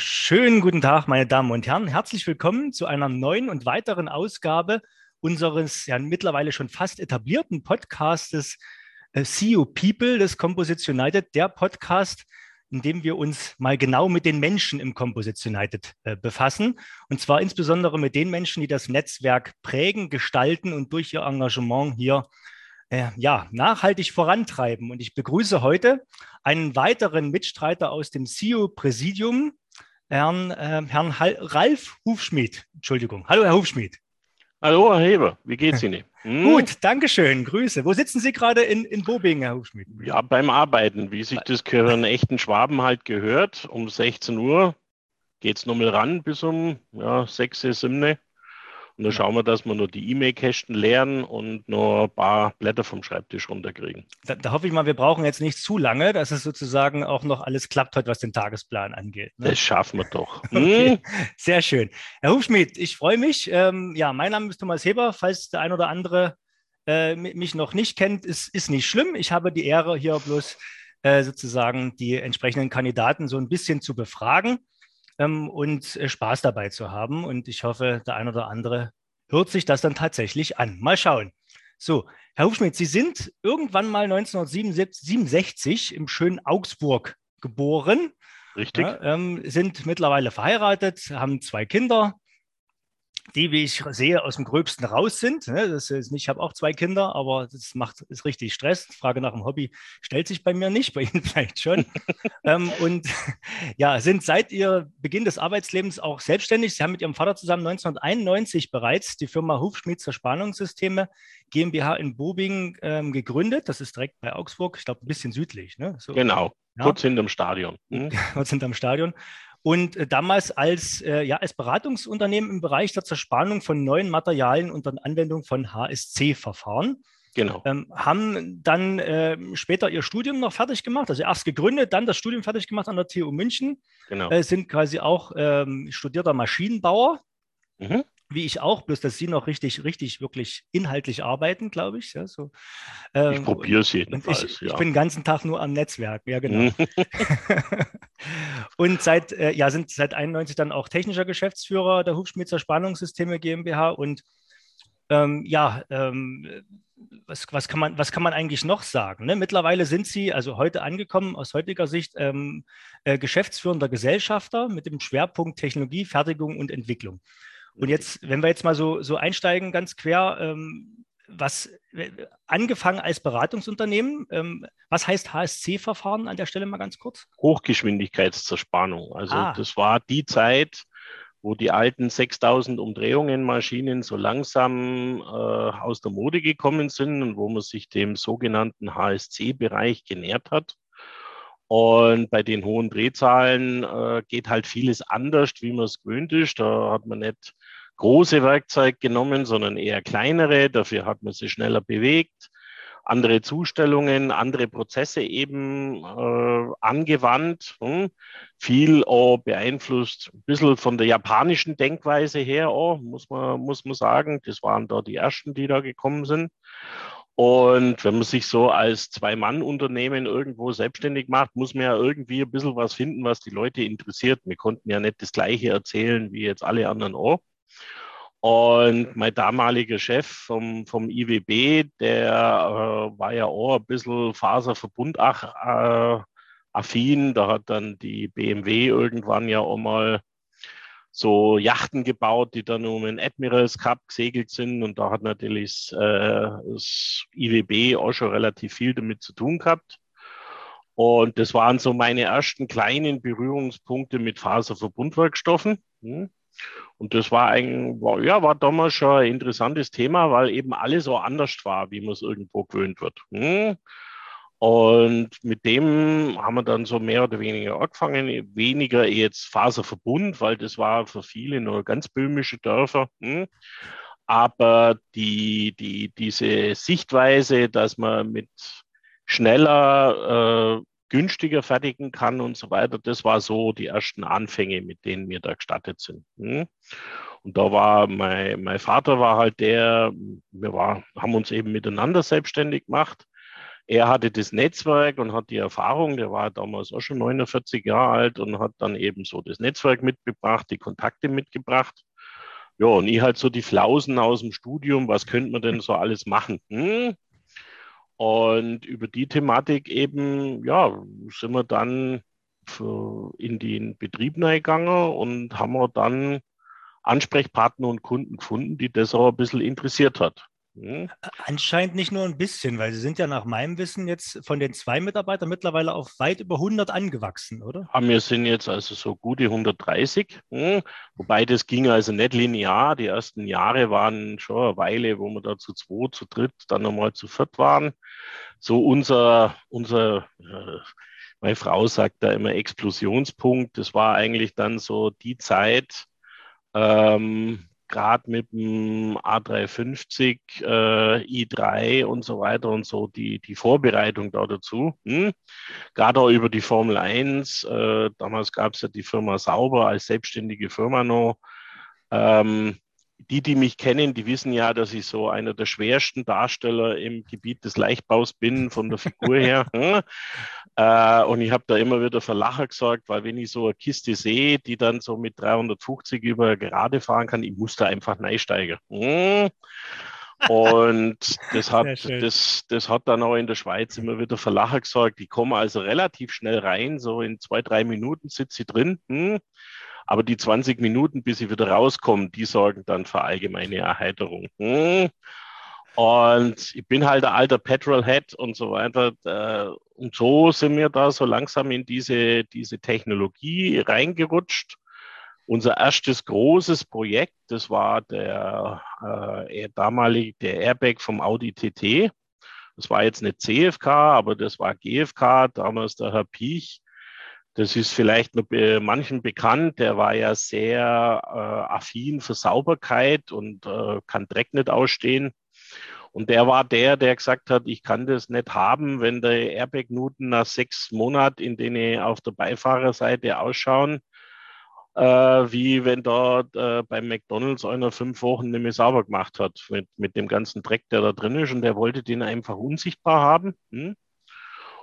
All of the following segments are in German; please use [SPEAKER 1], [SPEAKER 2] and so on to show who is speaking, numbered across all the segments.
[SPEAKER 1] Schönen guten Tag, meine Damen und Herren. Herzlich willkommen zu einer neuen und weiteren Ausgabe unseres ja mittlerweile schon fast etablierten Podcastes äh, CEO People des Composites United, der Podcast, in dem wir uns mal genau mit den Menschen im Composites United äh, befassen. Und zwar insbesondere mit den Menschen, die das Netzwerk prägen, gestalten und durch ihr Engagement hier äh, ja, nachhaltig vorantreiben. Und ich begrüße heute einen weiteren Mitstreiter aus dem CEO-Präsidium, Herrn, äh, Herrn Hal Ralf Hufschmied. Entschuldigung. Hallo, Herr Hufschmied.
[SPEAKER 2] Hallo, Herr Heber. Wie geht's Ihnen?
[SPEAKER 1] Hm? Gut, danke schön. Grüße. Wo sitzen Sie gerade in, in Bobingen, Herr Hufschmied?
[SPEAKER 2] Ja, beim Arbeiten, wie sich das für einen echten Schwaben halt gehört. Um 16 Uhr geht's nochmal ran bis um ja, 6, 7. Und dann schauen wir, dass wir nur die E-Mail-Kästen leeren und nur ein paar Blätter vom Schreibtisch runterkriegen.
[SPEAKER 1] Da, da, hoffe ich mal, wir brauchen jetzt nicht zu lange, dass es sozusagen auch noch alles klappt heute, was den Tagesplan angeht.
[SPEAKER 2] Ne? Das schaffen wir doch.
[SPEAKER 1] okay. Hm? Sehr schön. Herr Hufschmidt, ich freue mich. Ähm, ja, mein Name ist Thomas Heber. Falls der ein oder andere äh, mich noch nicht kennt, ist, ist nicht schlimm. Ich habe die Ehre, hier bloß äh, sozusagen die entsprechenden Kandidaten so ein bisschen zu befragen ähm, und äh, Spaß dabei zu haben. Und ich hoffe, der ein oder andere hört sich das dann tatsächlich an. Mal schauen. So, Herr Hufschmidt, Sie sind irgendwann mal 1967 im schönen Augsburg geboren.
[SPEAKER 2] Richtig.
[SPEAKER 1] Ja, ähm, sind mittlerweile verheiratet, haben zwei Kinder, die, wie ich sehe, aus dem Gröbsten raus sind. Ne? Das ist nicht, ich habe auch zwei Kinder, aber das macht ist richtig Stress. Frage nach dem Hobby stellt sich bei mir nicht, bei Ihnen vielleicht schon. ähm, und ja, sind seit ihr Beginn des Arbeitslebens auch selbstständig. Sie haben mit Ihrem Vater zusammen 1991 bereits die Firma Hufschmied Zerspannungssysteme GmbH in Bobingen ähm, gegründet. Das ist direkt bei Augsburg, ich glaube, ein bisschen südlich. Ne?
[SPEAKER 2] So. Genau, ja. kurz hinterm Stadion. Hm?
[SPEAKER 1] kurz hinterm Stadion und äh, damals als, äh, ja, als Beratungsunternehmen im Bereich der Zerspannung von neuen Materialien unter Anwendung von HSC-Verfahren.
[SPEAKER 2] Genau.
[SPEAKER 1] Ähm, haben dann äh, später ihr Studium noch fertig gemacht, also erst gegründet, dann das Studium fertig gemacht an der TU München. Genau. Äh, sind quasi auch ähm, studierter Maschinenbauer. Mhm wie ich auch, bloß dass Sie noch richtig, richtig, wirklich inhaltlich arbeiten, glaube ich. Ja, so.
[SPEAKER 2] Ähm, ich probiere es jedenfalls.
[SPEAKER 1] Ich, ja. ich, bin den ganzen Tag nur am Netzwerk, ja genau. und seit, äh, ja, sind seit 91 dann auch technischer Geschäftsführer der Hufschmieder Spannungssysteme GmbH und ähm, ja, ähm, was, was, kann man, was kann man eigentlich noch sagen? Ne? Mittlerweile sind Sie, also heute angekommen, aus heutiger Sicht ähm, äh, geschäftsführender Gesellschafter mit dem Schwerpunkt Technologie, Fertigung und Entwicklung. Und jetzt, wenn wir jetzt mal so, so einsteigen, ganz quer, ähm, was angefangen als Beratungsunternehmen, ähm, was heißt HSC-Verfahren an der Stelle mal ganz kurz?
[SPEAKER 2] Hochgeschwindigkeitszerspannung. Also ah. das war die Zeit, wo die alten 6000 Umdrehungen Maschinen so langsam äh, aus der Mode gekommen sind und wo man sich dem sogenannten HSC-Bereich genährt hat. Und bei den hohen Drehzahlen äh, geht halt vieles anders, wie man es gewöhnt ist. Da hat man nicht große Werkzeuge genommen, sondern eher kleinere. Dafür hat man sie schneller bewegt, andere Zustellungen, andere Prozesse eben äh, angewandt. Hm. Viel auch beeinflusst, ein bisschen von der japanischen Denkweise her, auch, muss, man, muss man sagen. Das waren da die ersten, die da gekommen sind. Und wenn man sich so als Zwei-Mann-Unternehmen irgendwo selbstständig macht, muss man ja irgendwie ein bisschen was finden, was die Leute interessiert. Wir konnten ja nicht das Gleiche erzählen wie jetzt alle anderen auch. Und mein damaliger Chef vom, vom IWB, der äh, war ja auch ein bisschen Faserverbund äh. Da hat dann die BMW irgendwann ja auch mal so Yachten gebaut, die dann um den Admirals Cup gesegelt sind. Und da hat natürlich äh, das IWB auch schon relativ viel damit zu tun gehabt. Und das waren so meine ersten kleinen Berührungspunkte mit Faserverbundwerkstoffen. Hm. Und das war ein, war, ja, war damals schon ein interessantes Thema, weil eben alles so anders war, wie man es irgendwo gewöhnt wird. Hm. Und mit dem haben wir dann so mehr oder weniger angefangen, weniger jetzt Faserverbund, weil das war für viele nur ganz böhmische Dörfer. Hm. Aber die, die, diese Sichtweise, dass man mit schneller, äh, günstiger fertigen kann und so weiter, das war so die ersten Anfänge, mit denen wir da gestartet sind. Hm. Und da war mein, mein Vater war halt der, wir war, haben uns eben miteinander selbstständig gemacht er hatte das Netzwerk und hat die Erfahrung, der war damals auch schon 49 Jahre alt und hat dann eben so das Netzwerk mitgebracht, die Kontakte mitgebracht. Ja, und ich halt so die Flausen aus dem Studium, was könnte man denn so alles machen? Hm? Und über die Thematik eben, ja, sind wir dann in den Betrieb reingegangen und haben wir dann Ansprechpartner und Kunden gefunden, die das auch ein bisschen interessiert hat.
[SPEAKER 1] Hm? Anscheinend nicht nur ein bisschen, weil Sie sind ja nach meinem Wissen jetzt von den zwei Mitarbeitern mittlerweile auf weit über 100 angewachsen, oder?
[SPEAKER 2] Ja, wir sind jetzt also so gute 130, hm? wobei das ging also nicht linear. Die ersten Jahre waren schon eine Weile, wo wir da zu zwei, zu dritt, dann nochmal zu viert waren. So unser, unser äh, meine Frau sagt da immer Explosionspunkt. Das war eigentlich dann so die Zeit, ähm, gerade mit dem A350, äh, i3 und so weiter und so, die, die Vorbereitung da dazu. Hm? Gerade auch über die Formel 1. Äh, damals gab es ja die Firma Sauber als selbstständige Firma noch. Ähm, die, die mich kennen, die wissen ja, dass ich so einer der schwersten Darsteller im Gebiet des Leichtbaus bin, von der Figur her. Hm? Äh, und ich habe da immer wieder für Lacher gesorgt, weil wenn ich so eine Kiste sehe, die dann so mit 350 über gerade fahren kann, ich muss da einfach neisteigern. Hm? Und das hat, das, das hat dann auch in der Schweiz immer wieder für Lacher gesorgt. Die kommen also relativ schnell rein, so in zwei, drei Minuten sitzt sie drin. Hm? Aber die 20 Minuten, bis sie wieder rauskommen, die sorgen dann für allgemeine Erheiterung. Hm. Und ich bin halt ein alter Petrolhead und so weiter. Und so sind wir da so langsam in diese, diese Technologie reingerutscht. Unser erstes großes Projekt, das war der äh, damalige der Airbag vom Audi TT. Das war jetzt nicht CFK, aber das war GFK, damals der Herr Piech das ist vielleicht noch manchen bekannt. Der war ja sehr äh, affin für Sauberkeit und äh, kann Dreck nicht ausstehen. Und der war der, der gesagt hat, ich kann das nicht haben, wenn der Airbag-Nuten nach sechs Monaten, in denen auf der Beifahrerseite ausschauen, äh, wie wenn dort äh, beim McDonalds einer fünf Wochen nicht mehr sauber gemacht hat mit, mit dem ganzen Dreck, der da drin ist. Und der wollte den einfach unsichtbar haben. Hm?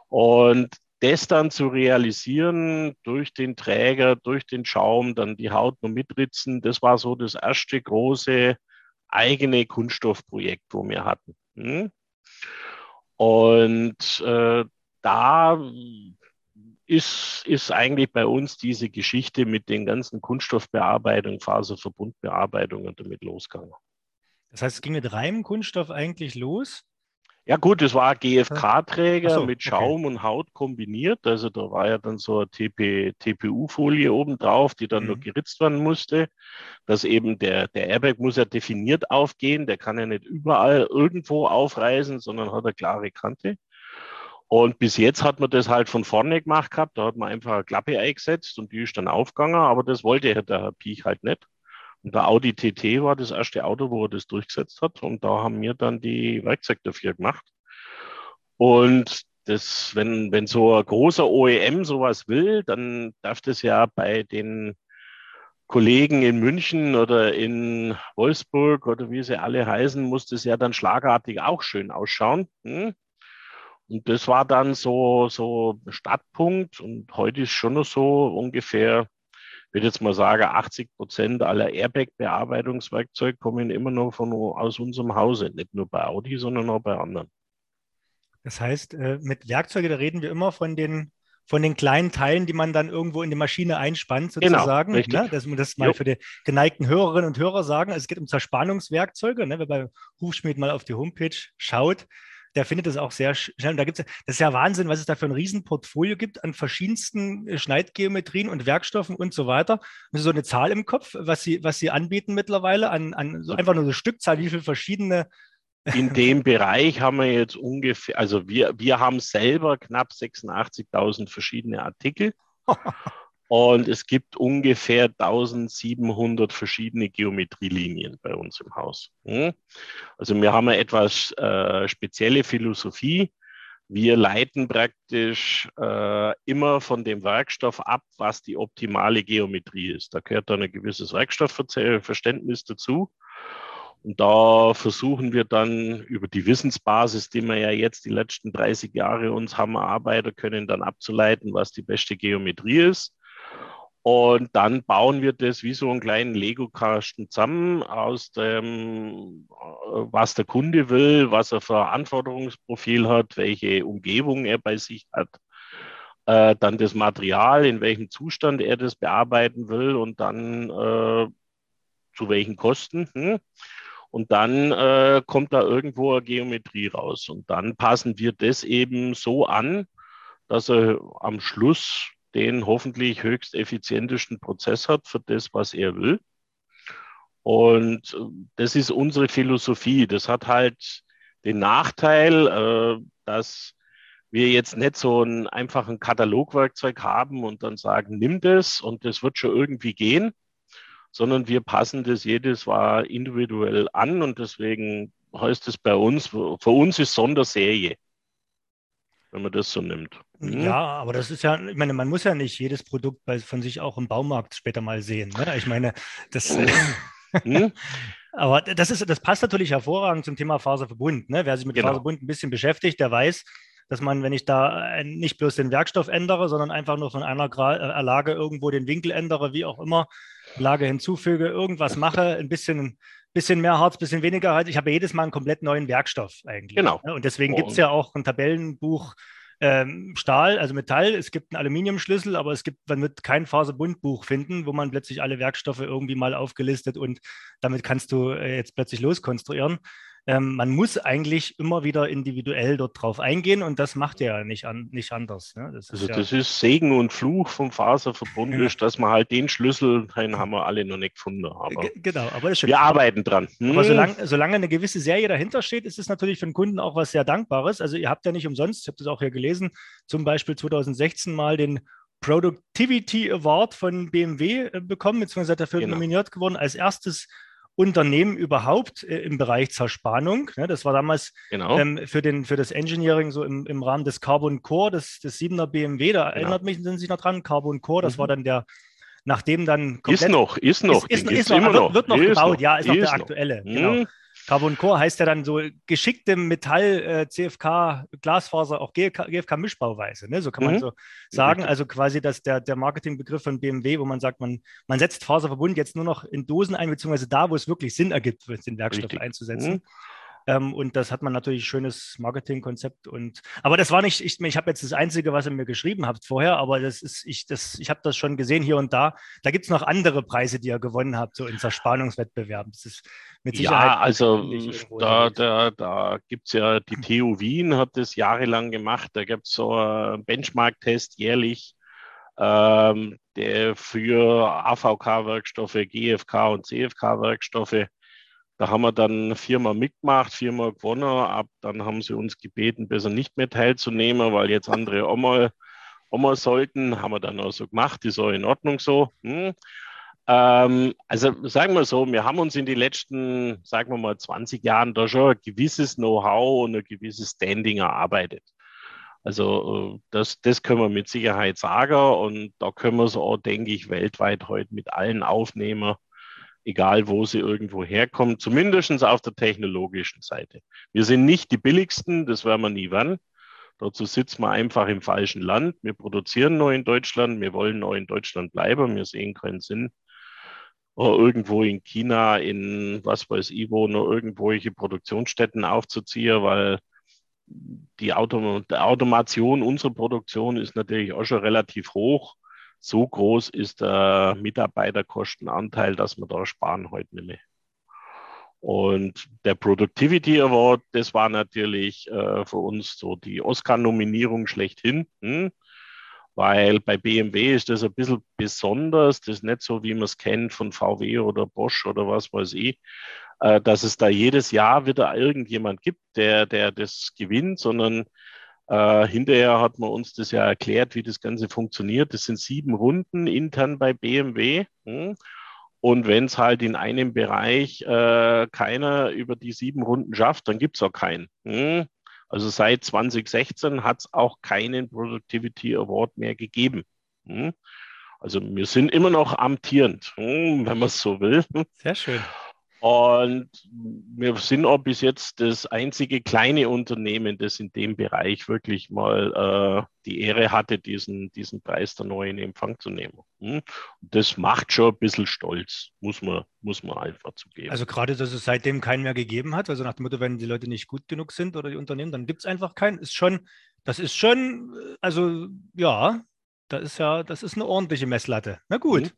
[SPEAKER 2] Und das dann zu realisieren durch den Träger, durch den Schaum, dann die Haut nur mitritzen, das war so das erste große eigene Kunststoffprojekt, wo wir hatten. Hm? Und äh, da ist, ist eigentlich bei uns diese Geschichte mit den ganzen Kunststoffbearbeitungen, Faserverbundbearbeitungen damit losgegangen.
[SPEAKER 1] Das heißt, es ging mit reinem Kunststoff eigentlich los?
[SPEAKER 2] Ja gut, es war GFK-Träger so, mit Schaum okay. und Haut kombiniert. Also da war ja dann so eine TP, TPU-Folie oben drauf, die dann mhm. nur geritzt werden musste. Dass eben der, der Airbag muss ja definiert aufgehen. Der kann ja nicht überall irgendwo aufreißen, sondern hat eine klare Kante. Und bis jetzt hat man das halt von vorne gemacht gehabt. Da hat man einfach eine Klappe eingesetzt und die ist dann aufgegangen. Aber das wollte der Herr Piech halt nicht. Und der Audi TT war das erste Auto, wo er das durchgesetzt hat. Und da haben wir dann die Werkzeuge dafür gemacht. Und das, wenn, wenn so ein großer OEM sowas will, dann darf das ja bei den Kollegen in München oder in Wolfsburg oder wie sie alle heißen, muss das ja dann schlagartig auch schön ausschauen. Hm? Und das war dann so, so Startpunkt. Und heute ist schon noch so ungefähr würde jetzt mal sagen, 80 Prozent aller Airbag-Bearbeitungswerkzeuge kommen immer noch von, aus unserem Hause, nicht nur bei Audi, sondern auch bei anderen.
[SPEAKER 1] Das heißt, äh, mit Werkzeugen, da reden wir immer von den, von den kleinen Teilen, die man dann irgendwo in die Maschine einspannt, genau, sozusagen. Genau, richtig. Ne? Dass wir das mal jo. für die geneigten Hörerinnen und Hörer sagen. Also es geht um Zerspannungswerkzeuge. Ne? Wer bei Hufschmied mal auf die Homepage schaut, der findet es auch sehr schnell. Und da gibt es, das ist ja Wahnsinn, was es da für ein Riesenportfolio gibt an verschiedensten äh, Schneidgeometrien und Werkstoffen und so weiter. Und so eine Zahl im Kopf, was sie, was sie anbieten mittlerweile an, an so einfach nur eine Stückzahl, wie viele verschiedene
[SPEAKER 2] in dem Bereich haben wir jetzt ungefähr, also wir, wir haben selber knapp 86.000 verschiedene Artikel. Und es gibt ungefähr 1700 verschiedene Geometrielinien bei uns im Haus. Hm? Also wir haben eine etwas äh, spezielle Philosophie. Wir leiten praktisch äh, immer von dem Werkstoff ab, was die optimale Geometrie ist. Da gehört dann ein gewisses Werkstoffverständnis dazu. Und da versuchen wir dann über die Wissensbasis, die wir ja jetzt die letzten 30 Jahre uns haben erarbeitet können, dann abzuleiten, was die beste Geometrie ist. Und dann bauen wir das wie so einen kleinen Lego-Kasten zusammen aus dem, was der Kunde will, was er für Anforderungsprofil hat, welche Umgebung er bei sich hat, äh, dann das Material, in welchem Zustand er das bearbeiten will und dann äh, zu welchen Kosten. Hm? Und dann äh, kommt da irgendwo eine Geometrie raus. Und dann passen wir das eben so an, dass er am Schluss den hoffentlich höchst effizientesten Prozess hat für das, was er will. Und äh, das ist unsere Philosophie. Das hat halt den Nachteil, äh, dass wir jetzt nicht so einen einfachen Katalogwerkzeug haben und dann sagen, nimm das und das wird schon irgendwie gehen, sondern wir passen das jedes Mal individuell an und deswegen heißt es bei uns, für uns ist Sonderserie wenn man das so nimmt.
[SPEAKER 1] Mhm. Ja, aber das ist ja, ich meine, man muss ja nicht jedes Produkt bei, von sich auch im Baumarkt später mal sehen. Ne? Ich meine, das. Mhm. aber das ist, das passt natürlich hervorragend zum Thema Faserverbund. Ne? Wer sich mit genau. Faserbund ein bisschen beschäftigt, der weiß, dass man, wenn ich da nicht bloß den Werkstoff ändere, sondern einfach nur von einer Gra äh, Lage irgendwo den Winkel ändere, wie auch immer, Lage hinzufüge, irgendwas mache, ein bisschen bisschen mehr Harz, bisschen weniger Harz. Ich habe jedes Mal einen komplett neuen Werkstoff eigentlich.
[SPEAKER 2] Genau.
[SPEAKER 1] Ne? Und deswegen gibt es ja auch ein Tabellenbuch ähm, Stahl, also Metall. Es gibt einen Aluminiumschlüssel, aber es gibt, man wird kein Faserbundbuch finden, wo man plötzlich alle Werkstoffe irgendwie mal aufgelistet und damit kannst du äh, jetzt plötzlich loskonstruieren ähm, man muss eigentlich immer wieder individuell dort drauf eingehen und das macht er ja nicht, an, nicht anders. Ne?
[SPEAKER 2] Das also ja das ist Segen und Fluch vom Faserverbund, ja. ist, dass man halt den Schlüssel, den haben wir alle noch nicht gefunden. Aber
[SPEAKER 1] genau, aber
[SPEAKER 2] das wir arbeiten dran.
[SPEAKER 1] Hm. Aber solange, solange eine gewisse Serie dahinter steht, ist es natürlich für den Kunden auch was sehr Dankbares. Also ihr habt ja nicht umsonst, ich habe das auch hier gelesen, zum Beispiel 2016 mal den Productivity Award von BMW äh, bekommen, beziehungsweise dafür genau. nominiert geworden als erstes Unternehmen überhaupt äh, im Bereich Zerspannung. Ne? Das war damals genau. ähm, für, den, für das Engineering so im, im Rahmen des Carbon Core, des, des 7er BMW, da genau. erinnert mich, sind Sie noch dran, Carbon Core, das mhm. war dann der, nachdem dann
[SPEAKER 2] komplett, Ist noch, ist noch.
[SPEAKER 1] Ist, ist, ist noch, wird, wird, noch gebaut, noch, ja, ist noch der aktuelle. Noch. Genau. Mhm. Carbon Core heißt ja dann so geschickte Metall, äh, CFK, Glasfaser, auch GFK-Mischbauweise. Ne? So kann man mhm. so sagen. Also quasi das, der, der Marketingbegriff von BMW, wo man sagt, man, man setzt Faserverbund jetzt nur noch in Dosen ein, beziehungsweise da, wo es wirklich Sinn ergibt, den Werkstoff einzusetzen. Mhm. Ähm, und das hat man natürlich schönes Marketingkonzept. Und aber das war nicht, ich, ich habe jetzt das Einzige, was ihr mir geschrieben habt vorher, aber das ist, ich, das, ich habe das schon gesehen hier und da. Da gibt es noch andere Preise, die ihr gewonnen habt, so in Zerspannungswettbewerben. Das ist
[SPEAKER 2] mit Sicherheit. Ja, also da, da, da gibt es ja die TU Wien, hat das jahrelang gemacht. Da gibt es so einen Benchmark-Test jährlich. Ähm, der für AVK-Werkstoffe, GFK und CFK-Werkstoffe da haben wir dann viermal mitgemacht, viermal gewonnen. Ab dann haben sie uns gebeten, besser nicht mehr teilzunehmen, weil jetzt andere auch mal, sollten. Haben wir dann auch so gemacht, ist auch in Ordnung so. Hm. Ähm, also sagen wir so, wir haben uns in den letzten, sagen wir mal, 20 Jahren da schon ein gewisses Know-how und ein gewisses Standing erarbeitet. Also äh, das, das können wir mit Sicherheit sagen und da können wir es auch, denke ich, weltweit heute mit allen Aufnehmern egal wo sie irgendwo herkommen, zumindest auf der technologischen Seite. Wir sind nicht die billigsten, das werden wir nie werden. Dazu sitzen wir einfach im falschen Land. Wir produzieren neu in Deutschland, wir wollen neu in Deutschland bleiben, wir sehen keinen Sinn, irgendwo in China, in was weiß ich wo, nur irgendwelche Produktionsstätten aufzuziehen, weil die Autom Automation unserer Produktion ist natürlich auch schon relativ hoch so groß ist der Mitarbeiterkostenanteil, dass wir da sparen heute nicht mehr. Und der Productivity Award, das war natürlich äh, für uns so die Oscar-Nominierung schlechthin, hm? weil bei BMW ist das ein bisschen besonders. Das ist nicht so, wie man es kennt von VW oder Bosch oder was weiß ich, äh, dass es da jedes Jahr wieder irgendjemand gibt, der, der das gewinnt, sondern äh, hinterher hat man uns das ja erklärt, wie das Ganze funktioniert. Das sind sieben Runden intern bei BMW. Hm? Und wenn es halt in einem Bereich äh, keiner über die sieben Runden schafft, dann gibt es auch keinen. Hm? Also seit 2016 hat es auch keinen Productivity Award mehr gegeben. Hm? Also wir sind immer noch amtierend, hm, wenn man es so will.
[SPEAKER 1] Sehr schön.
[SPEAKER 2] Und wir sind auch bis jetzt das einzige kleine Unternehmen, das in dem Bereich wirklich mal äh, die Ehre hatte, diesen, diesen Preis der neuen Empfang zu nehmen. Hm? Das macht schon ein bisschen stolz, muss man, muss man einfach zugeben.
[SPEAKER 1] Also gerade, dass es seitdem keinen mehr gegeben hat, also nach dem Motto, wenn die Leute nicht gut genug sind oder die Unternehmen, dann gibt es einfach keinen, ist schon, das ist schon, also ja, das ist ja, das ist eine ordentliche Messlatte. Na gut. Mhm.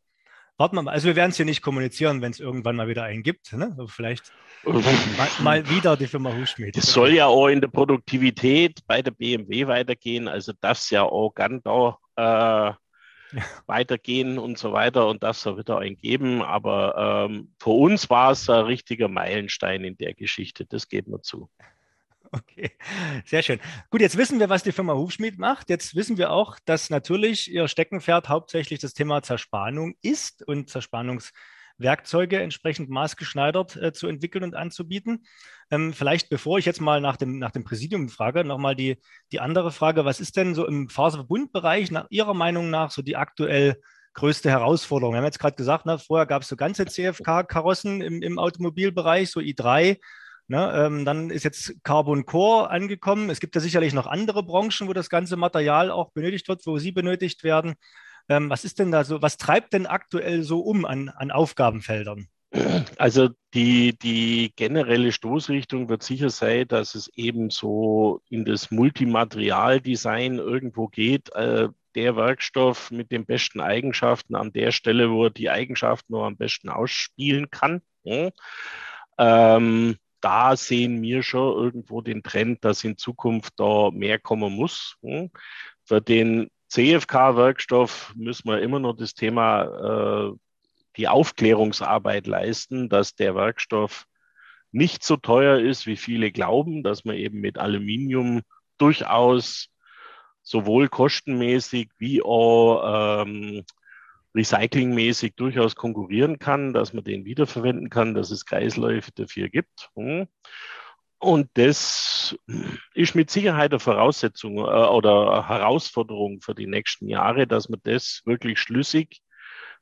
[SPEAKER 1] Warten wir mal. Also wir werden es hier nicht kommunizieren, wenn es irgendwann mal wieder einen gibt. Ne? Also vielleicht mal, mal, wieder die Firma Hufschmied.
[SPEAKER 2] Es soll ja auch in der Produktivität bei der BMW weitergehen. Also das ja auch ganz da äh, ja. weitergehen und so weiter und das soll wieder einen geben. Aber ähm, für uns war es ein richtiger Meilenstein in der Geschichte. Das geht mir zu.
[SPEAKER 1] Okay, sehr schön. Gut, jetzt wissen wir, was die Firma Hufschmied macht. Jetzt wissen wir auch, dass natürlich ihr Steckenpferd hauptsächlich das Thema Zerspannung ist und Zerspannungswerkzeuge entsprechend maßgeschneidert äh, zu entwickeln und anzubieten. Ähm, vielleicht, bevor ich jetzt mal nach dem, nach dem Präsidium frage, nochmal die, die andere Frage. Was ist denn so im Faserverbundbereich nach Ihrer Meinung nach so die aktuell größte Herausforderung? Wir haben jetzt gerade gesagt, ne, vorher gab es so ganze CFK-Karossen im, im Automobilbereich, so i3. Ne, ähm, dann ist jetzt Carbon Core angekommen. Es gibt ja sicherlich noch andere Branchen, wo das ganze Material auch benötigt wird, wo sie benötigt werden. Ähm, was ist denn da so, was treibt denn aktuell so um an, an Aufgabenfeldern?
[SPEAKER 2] Also die, die generelle Stoßrichtung wird sicher sein, dass es eben so in das Multimaterialdesign irgendwo geht. Äh, der Werkstoff mit den besten Eigenschaften an der Stelle, wo er die Eigenschaften nur am besten ausspielen kann. Ja. Ähm, da sehen wir schon irgendwo den Trend, dass in Zukunft da mehr kommen muss. Hm? Für den CFK-Werkstoff müssen wir immer noch das Thema, äh, die Aufklärungsarbeit leisten, dass der Werkstoff nicht so teuer ist, wie viele glauben, dass man eben mit Aluminium durchaus sowohl kostenmäßig wie auch ähm, recyclingmäßig durchaus konkurrieren kann, dass man den wiederverwenden kann, dass es Kreisläufe dafür gibt. Hm. Und das ist mit Sicherheit eine Voraussetzung äh, oder Herausforderung für die nächsten Jahre, dass man das wirklich schlüssig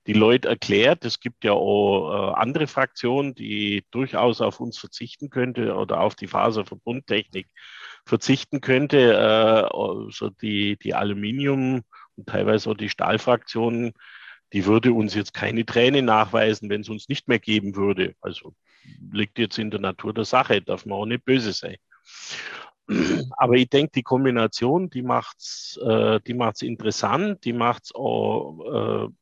[SPEAKER 2] die Leute erklärt. Es gibt ja auch äh, andere Fraktionen, die durchaus auf uns verzichten könnte oder auf die Faserverbundtechnik verzichten könnte. Äh, also die, die Aluminium und teilweise auch die Stahlfraktionen die würde uns jetzt keine Tränen nachweisen, wenn es uns nicht mehr geben würde. Also liegt jetzt in der Natur der Sache, darf man auch nicht böse sein. Aber ich denke, die Kombination, die macht es äh, die macht's interessant, die macht es auch äh,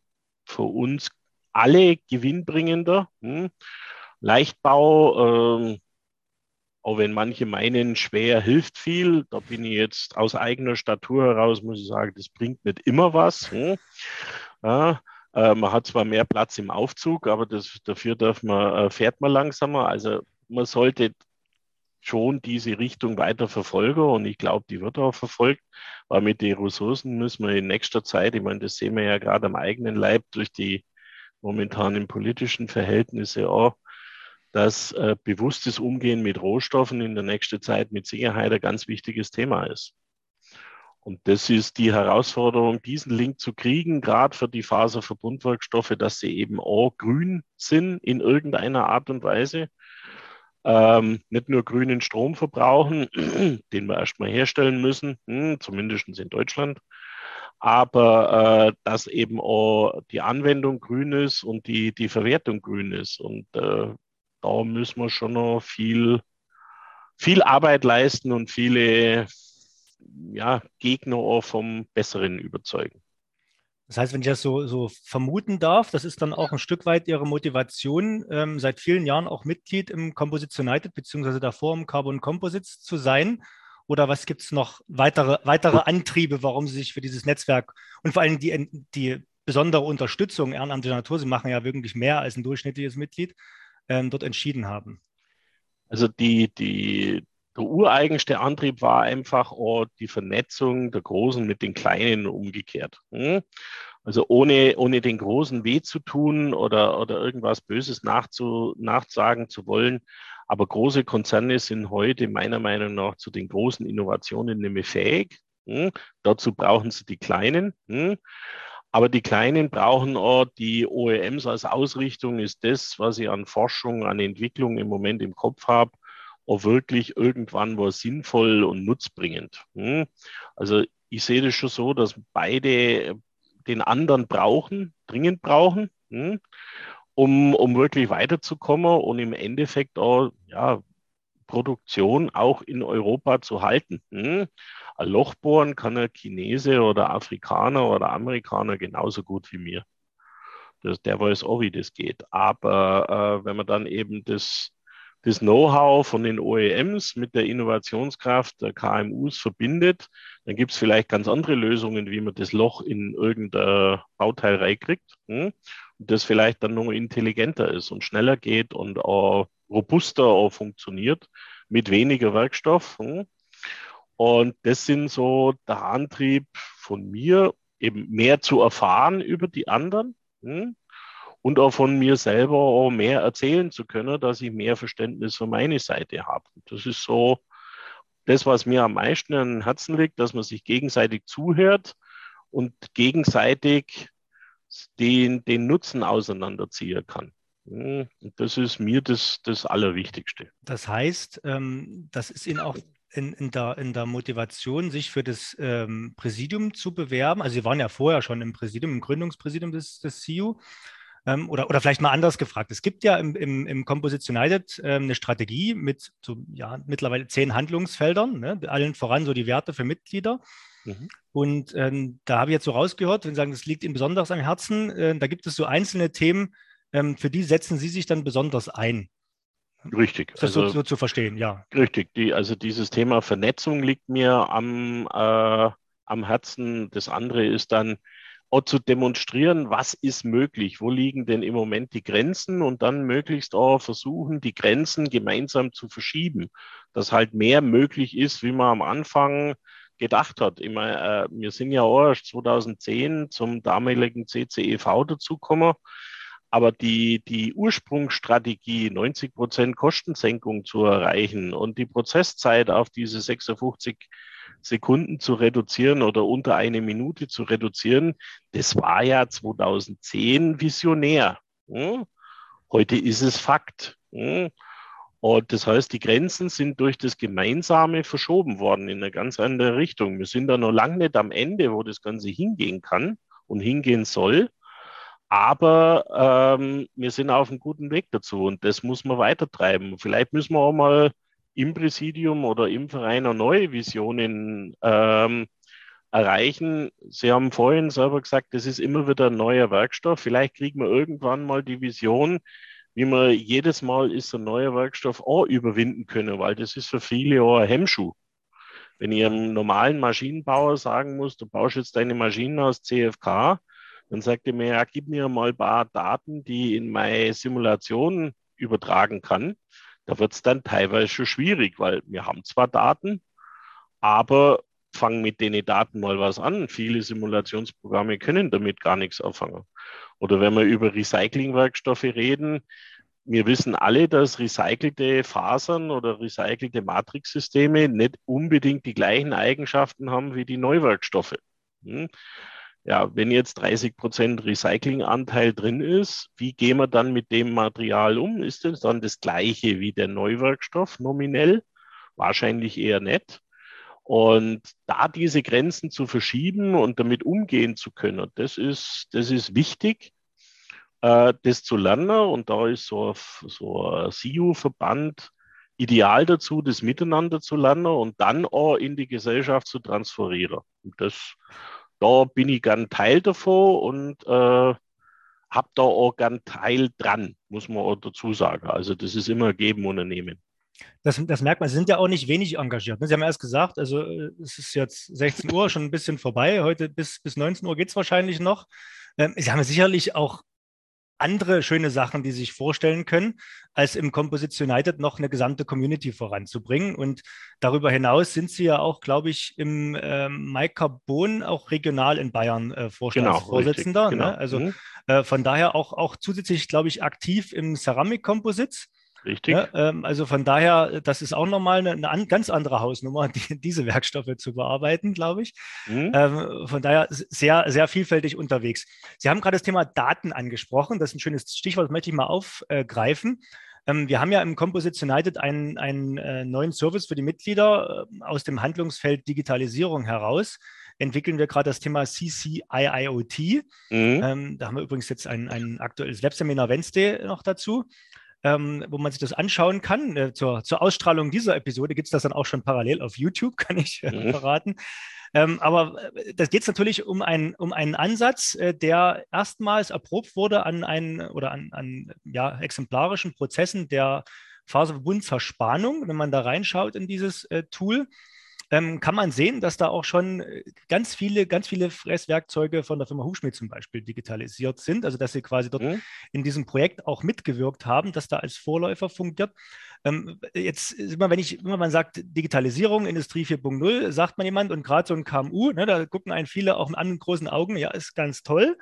[SPEAKER 2] für uns alle gewinnbringender. Hm? Leichtbau, äh, auch wenn manche meinen, schwer hilft viel, da bin ich jetzt aus eigener Statur heraus, muss ich sagen, das bringt nicht immer was. Hm? Ja, äh, man hat zwar mehr Platz im Aufzug, aber das, dafür darf man, äh, fährt man langsamer. Also man sollte schon diese Richtung weiter verfolgen und ich glaube, die wird auch verfolgt, weil mit den Ressourcen müssen wir in nächster Zeit, ich meine, das sehen wir ja gerade am eigenen Leib durch die momentanen politischen Verhältnisse auch, dass äh, bewusstes Umgehen mit Rohstoffen in der nächsten Zeit mit Sicherheit ein ganz wichtiges Thema ist. Und das ist die Herausforderung, diesen Link zu kriegen, gerade für die Faserverbundwerkstoffe, dass sie eben auch grün sind in irgendeiner Art und Weise. Ähm, nicht nur grünen Strom verbrauchen, den wir erstmal herstellen müssen, hm, zumindest in Deutschland, aber äh, dass eben auch die Anwendung grün ist und die, die Verwertung grün ist. Und äh, da müssen wir schon noch viel, viel Arbeit leisten und viele, ja, Gegner vom Besseren überzeugen.
[SPEAKER 1] Das heißt, wenn ich das so, so vermuten darf, das ist dann auch ein Stück weit Ihre Motivation, ähm, seit vielen Jahren auch Mitglied im Composites United beziehungsweise davor im Carbon Composites zu sein. Oder was gibt es noch weitere, weitere Antriebe, warum Sie sich für dieses Netzwerk und vor allem die, die besondere Unterstützung ehrenamtlicher Natur, Sie machen ja wirklich mehr als ein durchschnittliches Mitglied, ähm, dort entschieden haben?
[SPEAKER 2] Also die, die, der ureigenste Antrieb war einfach oh, die Vernetzung der Großen mit den Kleinen umgekehrt. Hm? Also ohne, ohne den Großen weh zu tun oder, oder irgendwas Böses nachzu, nachsagen zu wollen. Aber große Konzerne sind heute meiner Meinung nach zu den großen Innovationen nämlich fähig. Hm? Dazu brauchen sie die Kleinen. Hm? Aber die Kleinen brauchen auch die OEMs als Ausrichtung, ist das, was ich an Forschung, an Entwicklung im Moment im Kopf habe, auch wirklich irgendwann was sinnvoll und nutzbringend. Hm? Also ich sehe das schon so, dass beide den anderen brauchen, dringend brauchen, hm? um, um wirklich weiterzukommen und im Endeffekt auch ja, Produktion auch in Europa zu halten. Hm? Ein Loch bohren kann ein Chinese oder Afrikaner oder Amerikaner genauso gut wie mir. Das, der weiß auch, wie das geht. Aber äh, wenn man dann eben das, das Know-how von den OEMs mit der Innovationskraft der KMUs verbindet, dann gibt es vielleicht ganz andere Lösungen, wie man das Loch in irgendein Bauteil reinkriegt. Hm? Und das vielleicht dann noch intelligenter ist und schneller geht und auch robuster auch funktioniert mit weniger Werkstoff. Hm? Und das sind so der Antrieb von mir, eben mehr zu erfahren über die anderen hm? Und auch von mir selber auch mehr erzählen zu können, dass ich mehr Verständnis für meine Seite habe. Das ist so das, was mir am meisten an Herzen liegt, dass man sich gegenseitig zuhört und gegenseitig den, den Nutzen auseinanderziehen kann. Hm? Und das ist mir das, das Allerwichtigste.
[SPEAKER 1] Das heißt, ähm, das ist Ihnen auch in, in, der, in der Motivation, sich für das ähm, Präsidium zu bewerben? Also Sie waren ja vorher schon im Präsidium, im Gründungspräsidium des, des CIU. Ähm, oder, oder vielleicht mal anders gefragt. Es gibt ja im, im, im Composite United ähm, eine Strategie mit so, ja, mittlerweile zehn Handlungsfeldern, ne? allen voran so die Werte für Mitglieder. Mhm. Und ähm, da habe ich jetzt so rausgehört, wenn Sie sagen, das liegt Ihnen besonders am Herzen, äh, da gibt es so einzelne Themen, ähm, für die setzen Sie sich dann besonders ein.
[SPEAKER 2] Richtig.
[SPEAKER 1] Ist das also, so, so, zu verstehen, ja.
[SPEAKER 2] Richtig. Die, also dieses Thema Vernetzung liegt mir am, äh, am Herzen. Das andere ist dann auch zu demonstrieren, was ist möglich, wo liegen denn im Moment die Grenzen und dann möglichst auch versuchen, die Grenzen gemeinsam zu verschieben, dass halt mehr möglich ist, wie man am Anfang gedacht hat. Ich meine, äh, wir sind ja auch erst 2010 zum damaligen CCEV dazugekommen. Aber die, die Ursprungsstrategie, 90 Prozent Kostensenkung zu erreichen und die Prozesszeit auf diese 56 Sekunden zu reduzieren oder unter eine Minute zu reduzieren, das war ja 2010 visionär. Hm? Heute ist es Fakt. Hm? Und das heißt, die Grenzen sind durch das Gemeinsame verschoben worden in eine ganz andere Richtung. Wir sind da noch lange nicht am Ende, wo das Ganze hingehen kann und hingehen soll. Aber ähm, wir sind auf einem guten Weg dazu und das muss man weitertreiben. Vielleicht müssen wir auch mal im Präsidium oder im Verein eine neue Visionen ähm, erreichen. Sie haben vorhin selber gesagt, das ist immer wieder ein neuer Werkstoff. Vielleicht kriegen wir irgendwann mal die Vision, wie man jedes Mal ist ein neuer Werkstoff auch überwinden können, weil das ist für viele auch ein Hemmschuh. Wenn ich einem normalen Maschinenbauer sagen muss, du baust jetzt deine Maschinen aus CFK, dann sagt er mir, ja, gib mir mal ein paar Daten, die in meine Simulation übertragen kann. Da wird es dann teilweise schon schwierig, weil wir haben zwar Daten, aber fangen mit den Daten mal was an. Viele Simulationsprogramme können damit gar nichts anfangen. Oder wenn wir über Recyclingwerkstoffe reden, wir wissen alle, dass recycelte Fasern oder recycelte Matrixsysteme nicht unbedingt die gleichen Eigenschaften haben wie die Neuwerkstoffe. Ja, wenn jetzt 30 Prozent Recyclinganteil drin ist, wie gehen wir dann mit dem Material um? Ist das dann das gleiche wie der Neuwerkstoff nominell? Wahrscheinlich eher nicht. Und da diese Grenzen zu verschieben und damit umgehen zu können, das ist, das ist wichtig, äh, das zu lernen. Und da ist so, so ein CU-Verband ideal dazu, das miteinander zu lernen und dann auch in die Gesellschaft zu transferieren. Und das da bin ich gern Teil davon und äh, habe da auch gern Teil dran, muss man auch dazu sagen. Also das ist immer geben und nehmen.
[SPEAKER 1] Das, das, merkt man, Sie sind ja auch nicht wenig engagiert. Ne? Sie haben erst gesagt, also äh, es ist jetzt 16 Uhr, schon ein bisschen vorbei. Heute bis, bis 19 Uhr geht es wahrscheinlich noch. Ähm, Sie haben sicherlich auch andere schöne Sachen, die Sie sich vorstellen können, als im Composition United noch eine gesamte Community voranzubringen. Und darüber hinaus sind Sie ja auch, glaube ich, im äh, Maikarbon auch regional in Bayern äh, Vorstandsvorsitzender. Genau, ne? genau. Also mhm. äh, von daher auch, auch zusätzlich, glaube ich, aktiv im Ceramik Composites.
[SPEAKER 2] Richtig.
[SPEAKER 1] Ja, ähm, also von daher, das ist auch nochmal eine, eine an, ganz andere Hausnummer, die, diese Werkstoffe zu bearbeiten, glaube ich. Mhm. Ähm, von daher sehr, sehr vielfältig unterwegs. Sie haben gerade das Thema Daten angesprochen. Das ist ein schönes Stichwort, das möchte ich mal aufgreifen. Ähm, wir haben ja im Composites United einen, einen äh, neuen Service für die Mitglieder äh, aus dem Handlungsfeld Digitalisierung heraus entwickeln wir gerade das Thema CCIIoT. Mhm. Ähm, da haben wir übrigens jetzt ein, ein aktuelles Webseminar Wednesday noch dazu ähm, wo man sich das anschauen kann. Äh, zur, zur, Ausstrahlung dieser Episode gibt es das dann auch schon parallel auf YouTube, kann ich äh, mhm. verraten. Ähm, aber äh, da geht es natürlich um, ein, um einen Ansatz, äh, der erstmals erprobt wurde an einen oder an, an ja, exemplarischen Prozessen der Faserverbundzerspannung, wenn man da reinschaut in dieses äh, Tool ähm, kann man sehen, dass da auch schon äh, ganz viele, ganz viele Fresswerkzeuge von der Firma Hufschmidt zum Beispiel digitalisiert sind. Also dass sie quasi dort mhm. in diesem Projekt auch mitgewirkt haben, dass da als Vorläufer fungiert. Ähm, jetzt immer, wenn ich, immer man sagt Digitalisierung, Industrie 4.0, sagt man jemand und gerade so ein KMU, ne, da gucken einen viele auch mit anderen großen Augen, ja, ist ganz toll.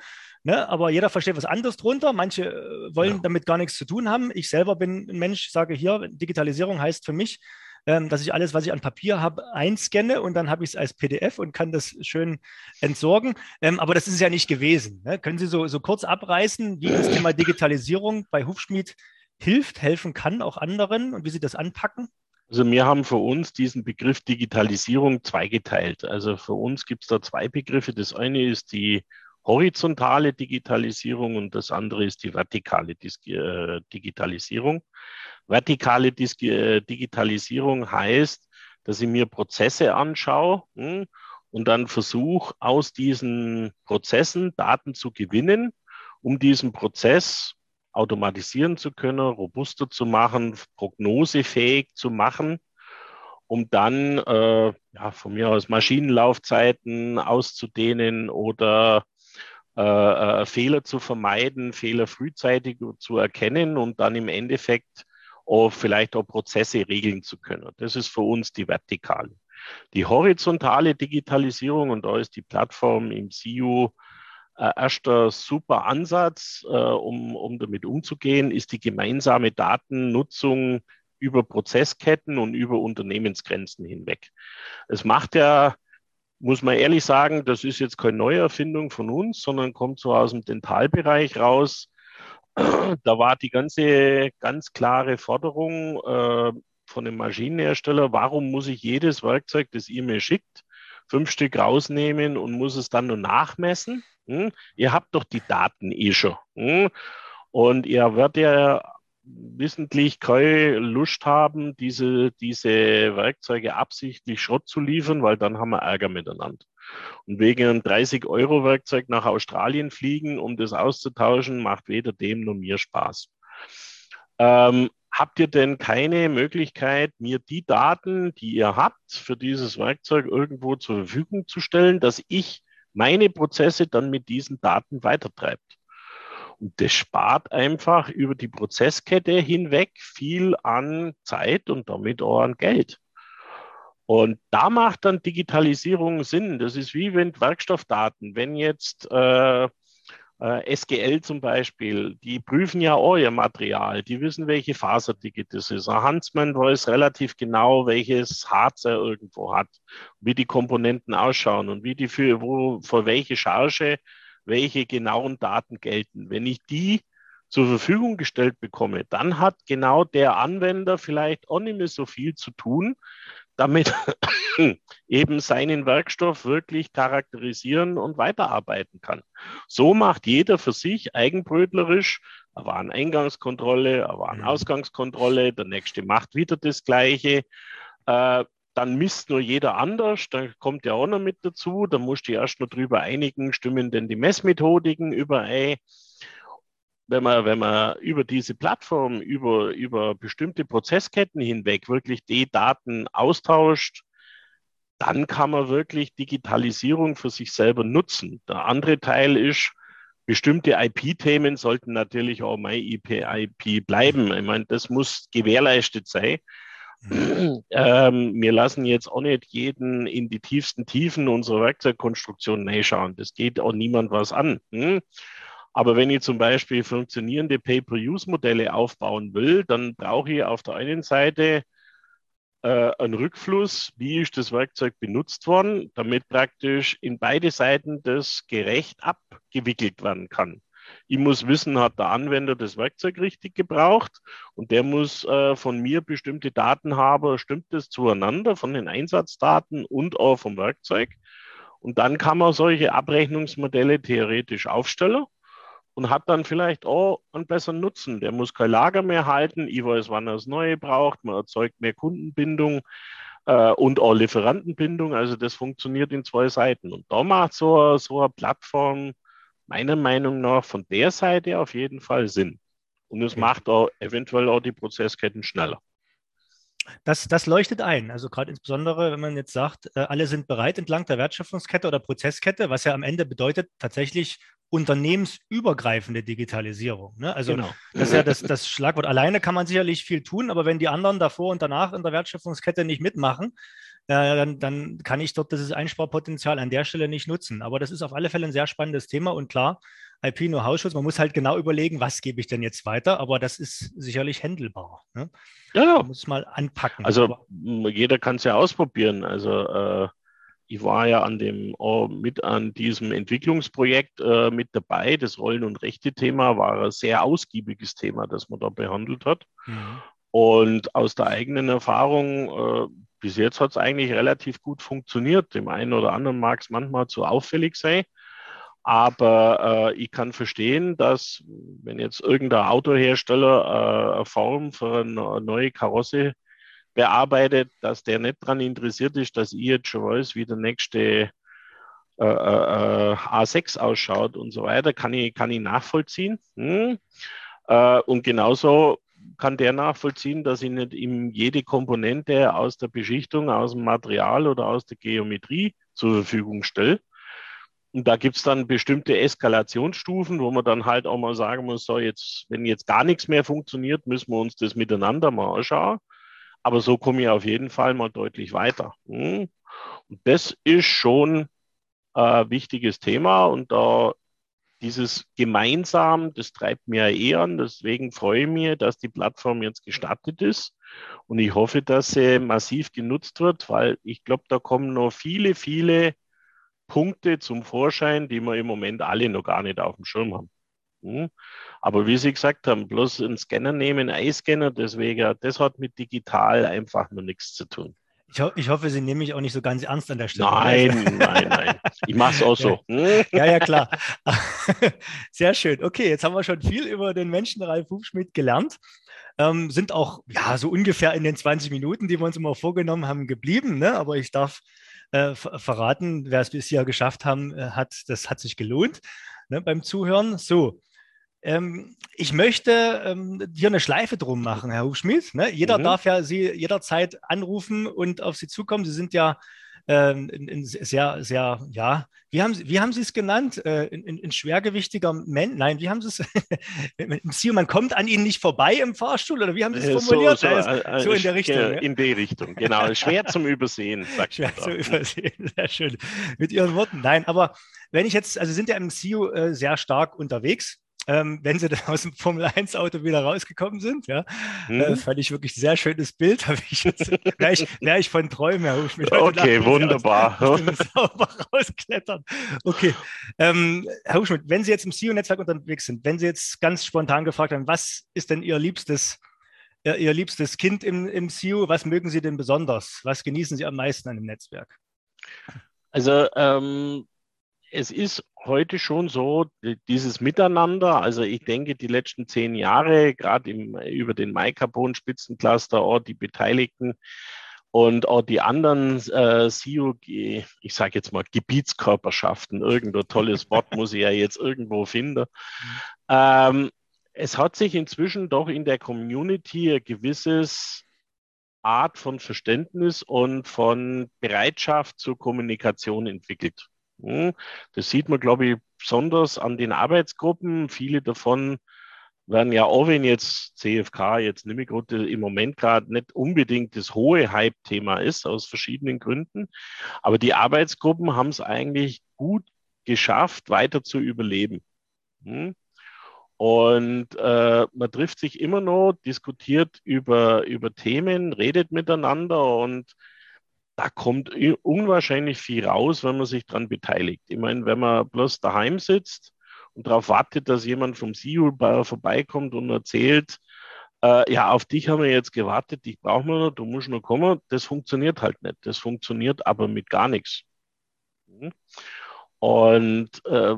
[SPEAKER 1] Ne, aber jeder versteht was anderes drunter. Manche äh, wollen ja. damit gar nichts zu tun haben. Ich selber bin ein Mensch, sage hier, Digitalisierung heißt für mich, dass ich alles, was ich an Papier habe, einscanne und dann habe ich es als PDF und kann das schön entsorgen. Ähm, aber das ist ja nicht gewesen. Ne? Können Sie so, so kurz abreißen, wie das Thema Digitalisierung bei Hufschmied hilft, helfen kann, auch anderen und wie Sie das anpacken?
[SPEAKER 2] Also wir haben für uns diesen Begriff Digitalisierung zweigeteilt. Also für uns gibt es da zwei Begriffe. Das eine ist die horizontale Digitalisierung und das andere ist die vertikale äh, Digitalisierung. Vertikale äh, Digitalisierung heißt, dass ich mir Prozesse anschaue hm, und dann versuche, aus diesen Prozessen Daten zu gewinnen, um diesen Prozess automatisieren zu können, robuster zu machen, prognosefähig zu machen, um dann äh, ja, von mir aus Maschinenlaufzeiten auszudehnen oder äh, äh, Fehler zu vermeiden, Fehler frühzeitig zu erkennen und dann im Endeffekt vielleicht auch Prozesse regeln zu können. Das ist für uns die vertikale. Die horizontale Digitalisierung, und da ist die Plattform im CU äh, erster super Ansatz, äh, um, um damit umzugehen, ist die gemeinsame Datennutzung über Prozessketten und über Unternehmensgrenzen hinweg. Es macht ja muss man ehrlich sagen, das ist jetzt keine neue Erfindung von uns, sondern kommt so aus dem Dentalbereich raus. Da war die ganze ganz klare Forderung äh, von dem Maschinenhersteller, warum muss ich jedes Werkzeug, das ihr mir schickt, fünf Stück rausnehmen und muss es dann nur nachmessen? Hm? Ihr habt doch die Daten eh schon. Hm? Und ihr werdet ja wissentlich keine Lust haben, diese, diese Werkzeuge absichtlich Schrott zu liefern, weil dann haben wir Ärger miteinander. Und wegen einem 30-Euro-Werkzeug nach Australien fliegen, um das auszutauschen, macht weder dem noch mir Spaß. Ähm, habt ihr denn keine Möglichkeit, mir die Daten, die ihr habt, für dieses Werkzeug irgendwo zur Verfügung zu stellen, dass ich meine Prozesse dann mit diesen Daten weitertreibt? Das spart einfach über die Prozesskette hinweg viel an Zeit und damit auch an Geld. Und da macht dann Digitalisierung Sinn. Das ist wie wenn Werkstoffdaten, wenn jetzt äh, äh, SGL zum Beispiel, die prüfen ja ihr Material, die wissen, welche Faserdicke das ist. Ein Huntsman weiß relativ genau, welches Harz er irgendwo hat, wie die Komponenten ausschauen und wie die für, wo, für welche Charge welche genauen Daten gelten. Wenn ich die zur Verfügung gestellt bekomme, dann hat genau der Anwender vielleicht auch nicht mehr so viel zu tun, damit eben seinen Werkstoff wirklich charakterisieren und weiterarbeiten kann. So macht jeder für sich eigenbrötlerisch eine Wareneingangskontrolle, eine Warenausgangskontrolle, der nächste macht wieder das Gleiche. Äh, dann misst nur jeder anders, dann kommt ja auch noch mit dazu, da musst du erst noch drüber einigen, stimmen denn die Messmethodiken überein. Wenn man, wenn man über diese Plattform, über, über bestimmte Prozessketten hinweg wirklich die Daten austauscht, dann kann man wirklich Digitalisierung für sich selber nutzen. Der andere Teil ist, bestimmte IP-Themen sollten natürlich auch MyIP IP bleiben. Ich meine, das muss gewährleistet sein. Ähm, wir lassen jetzt auch nicht jeden in die tiefsten Tiefen unserer Werkzeugkonstruktion schauen. Das geht auch niemand was an. Hm? Aber wenn ich zum Beispiel funktionierende Pay-per-Use-Modelle aufbauen will, dann brauche ich auf der einen Seite äh, einen Rückfluss, wie ist das Werkzeug benutzt worden, damit praktisch in beide Seiten das gerecht abgewickelt werden kann. Ich muss wissen, hat der Anwender das Werkzeug richtig gebraucht und der muss äh, von mir bestimmte Daten haben, stimmt das zueinander von den Einsatzdaten und auch vom Werkzeug. Und dann kann man solche Abrechnungsmodelle theoretisch aufstellen und hat dann vielleicht auch einen besseren Nutzen. Der muss kein Lager mehr halten, ich weiß, wann er das Neue braucht, man erzeugt mehr Kundenbindung äh, und auch Lieferantenbindung. Also das funktioniert in zwei Seiten. Und da macht so, so eine Plattform meiner Meinung nach von der Seite auf jeden Fall Sinn. Und es macht auch eventuell auch die Prozessketten schneller.
[SPEAKER 1] Das, das leuchtet ein. Also gerade insbesondere, wenn man jetzt sagt, äh, alle sind bereit entlang der Wertschöpfungskette oder Prozesskette, was ja am Ende bedeutet tatsächlich unternehmensübergreifende Digitalisierung. Ne? Also genau. das ist ja das, das Schlagwort. Alleine kann man sicherlich viel tun, aber wenn die anderen davor und danach in der Wertschöpfungskette nicht mitmachen, dann, dann kann ich dort dieses Einsparpotenzial an der Stelle nicht nutzen. Aber das ist auf alle Fälle ein sehr spannendes Thema und klar, IP-Know-how-Schutz, man muss halt genau überlegen, was gebe ich denn jetzt weiter, aber das ist sicherlich händelbar. Ne?
[SPEAKER 2] Ja, ja.
[SPEAKER 1] Man muss mal anpacken.
[SPEAKER 2] Also aber, jeder kann es ja ausprobieren. Also äh, ich war ja an dem oh, mit an diesem Entwicklungsprojekt äh, mit dabei. Das Rollen- und Rechte-Thema war ein sehr ausgiebiges Thema, das man da behandelt hat. Mhm. Und aus der eigenen Erfahrung, äh, bis jetzt hat es eigentlich relativ gut funktioniert. Dem einen oder anderen mag es manchmal zu auffällig sein. Aber äh, ich kann verstehen, dass wenn jetzt irgendein Autohersteller äh, eine Form für eine neue Karosse bearbeitet, dass der nicht daran interessiert ist, dass ich jetzt schon weiß, wie der nächste äh, äh, A6 ausschaut und so weiter, kann ich, kann ich nachvollziehen. Hm. Äh, und genauso kann der nachvollziehen, dass ich nicht ihm jede Komponente aus der Beschichtung, aus dem Material oder aus der Geometrie zur Verfügung stelle. Und da gibt es dann bestimmte Eskalationsstufen, wo man dann halt auch mal sagen muss, so jetzt, wenn jetzt gar nichts mehr funktioniert, müssen wir uns das miteinander mal anschauen. Aber so komme ich auf jeden Fall mal deutlich weiter. Hm? Und das ist schon ein wichtiges Thema und da dieses gemeinsam, das treibt mir eh an. Deswegen freue ich mich, dass die Plattform jetzt gestartet ist. Und ich hoffe, dass sie massiv genutzt wird, weil ich glaube, da kommen noch viele, viele Punkte zum Vorschein, die wir im Moment alle noch gar nicht auf dem Schirm haben. Hm? Aber wie Sie gesagt haben, bloß einen Scanner nehmen, einen Eye-Scanner, deswegen, das hat mit digital einfach nur nichts zu tun.
[SPEAKER 1] Ich, ho ich, hoffe, Sie nehmen mich auch nicht so ganz ernst an der Stelle.
[SPEAKER 2] Nein, nein, nein. Ich mache es auch so.
[SPEAKER 1] Ja, ja, klar. Sehr schön. Okay, jetzt haben wir schon viel über den Menschen Ralf Hufschmidt gelernt. Ähm, sind auch ja so ungefähr in den 20 Minuten, die wir uns immer vorgenommen haben, geblieben. Ne? Aber ich darf äh, verraten, wer es bisher geschafft haben, äh, hat, das hat sich gelohnt ne, beim Zuhören. So, ähm, ich möchte ähm, hier eine Schleife drum machen, Herr Hufschmidt. Ne? Jeder mhm. darf ja Sie jederzeit anrufen und auf Sie zukommen. Sie sind ja ähm, ein, sehr, sehr, ja, wie haben Sie, wie haben Sie es genannt? Äh, ein, ein, schwergewichtiger Mensch? Nein, wie haben Sie es? Im Ziel, man kommt an Ihnen nicht vorbei im Fahrstuhl oder wie haben Sie es äh, formuliert?
[SPEAKER 2] So, so, äh, so in der Richtung. Ja? In die Richtung, genau. Schwer zum Übersehen,
[SPEAKER 1] sagt Schwer zum Übersehen, sehr schön. Mit Ihren Worten. Nein, aber wenn ich jetzt, also sind ja im CIO äh, sehr stark unterwegs ähm, wenn sie dann aus dem Formel-1-Auto wieder rausgekommen sind. Ja, äh, mhm. äh, fand ich wirklich ein sehr schönes Bild. ich wäre ich, wär ich von Träumen, Herr
[SPEAKER 2] Hufschmidt. Okay, wunderbar.
[SPEAKER 1] Aus, sauber rausklettern. Okay, ähm, Herr Hufschmidt, wenn Sie jetzt im CEO-Netzwerk unterwegs sind, wenn Sie jetzt ganz spontan gefragt haben, was ist denn Ihr liebstes Ihr, Ihr liebstes Kind im, im CEO, was mögen Sie denn besonders? Was genießen Sie am meisten an dem Netzwerk?
[SPEAKER 2] Also ähm, es ist heute schon so, dieses Miteinander, also ich denke, die letzten zehn Jahre, gerade über den MyCarbon-Spitzencluster, auch die Beteiligten und auch die anderen äh, CEO, ich sage jetzt mal Gebietskörperschaften, irgendein tolles Wort muss ich ja jetzt irgendwo finden. Ähm, es hat sich inzwischen doch in der Community ein gewisses Art von Verständnis und von Bereitschaft zur Kommunikation entwickelt. Hm, das sieht man, glaube ich, besonders an den Arbeitsgruppen. Viele davon werden ja auch, wenn jetzt CFK jetzt nämlich im Moment gerade nicht unbedingt das hohe Hype-Thema ist, aus verschiedenen Gründen. Aber die Arbeitsgruppen haben es eigentlich gut geschafft, weiter zu überleben. Hm? Und äh, man trifft sich immer noch, diskutiert über, über Themen, redet miteinander und da kommt unwahrscheinlich viel raus, wenn man sich daran beteiligt. Ich meine, wenn man bloß daheim sitzt und darauf wartet, dass jemand vom CEO vorbeikommt und erzählt, äh, ja, auf dich haben wir jetzt gewartet, dich brauchen wir noch, du musst noch kommen, das funktioniert halt nicht. Das funktioniert aber mit gar nichts. Hm? Und äh,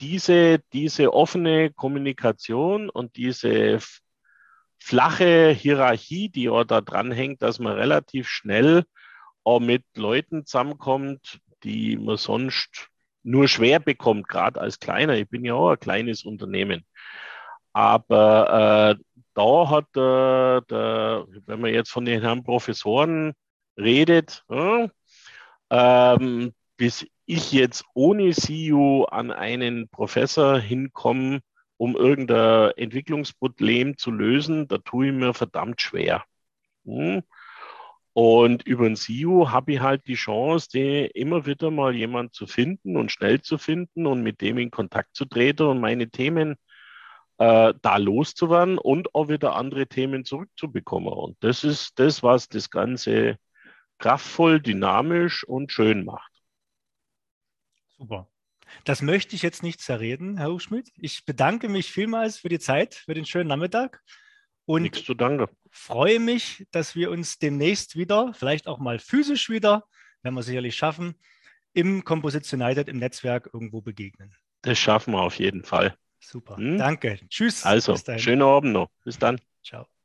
[SPEAKER 2] diese, diese offene Kommunikation und diese flache Hierarchie, die auch da dranhängt, dass man relativ schnell auch mit Leuten zusammenkommt, die man sonst nur schwer bekommt, gerade als kleiner. Ich bin ja auch ein kleines Unternehmen. Aber äh, da hat, äh, der, wenn man jetzt von den Herren Professoren redet, äh, ähm, bis ich jetzt ohne CEO an einen Professor hinkomme, um irgendein Entwicklungsproblem zu lösen, da tue ich mir verdammt schwer. Hm? Und über ein CEO habe ich halt die Chance, die immer wieder mal jemand zu finden und schnell zu finden und mit dem in Kontakt zu treten und meine Themen äh, da loszuwerden und auch wieder andere Themen zurückzubekommen. Und das ist das, was das Ganze kraftvoll, dynamisch und schön macht.
[SPEAKER 1] Super. Das möchte ich jetzt nicht zerreden, Herr Hochschmidt. Ich bedanke mich vielmals für die Zeit, für den schönen Nachmittag. Und Nichts zu danke. Freue mich, dass wir uns demnächst wieder, vielleicht auch mal physisch wieder, werden wir sicherlich schaffen, im Composition United im Netzwerk irgendwo begegnen.
[SPEAKER 2] Das schaffen wir auf jeden Fall.
[SPEAKER 1] Super. Hm? Danke. Tschüss.
[SPEAKER 2] Also, schönen Abend noch. Bis dann. Ciao.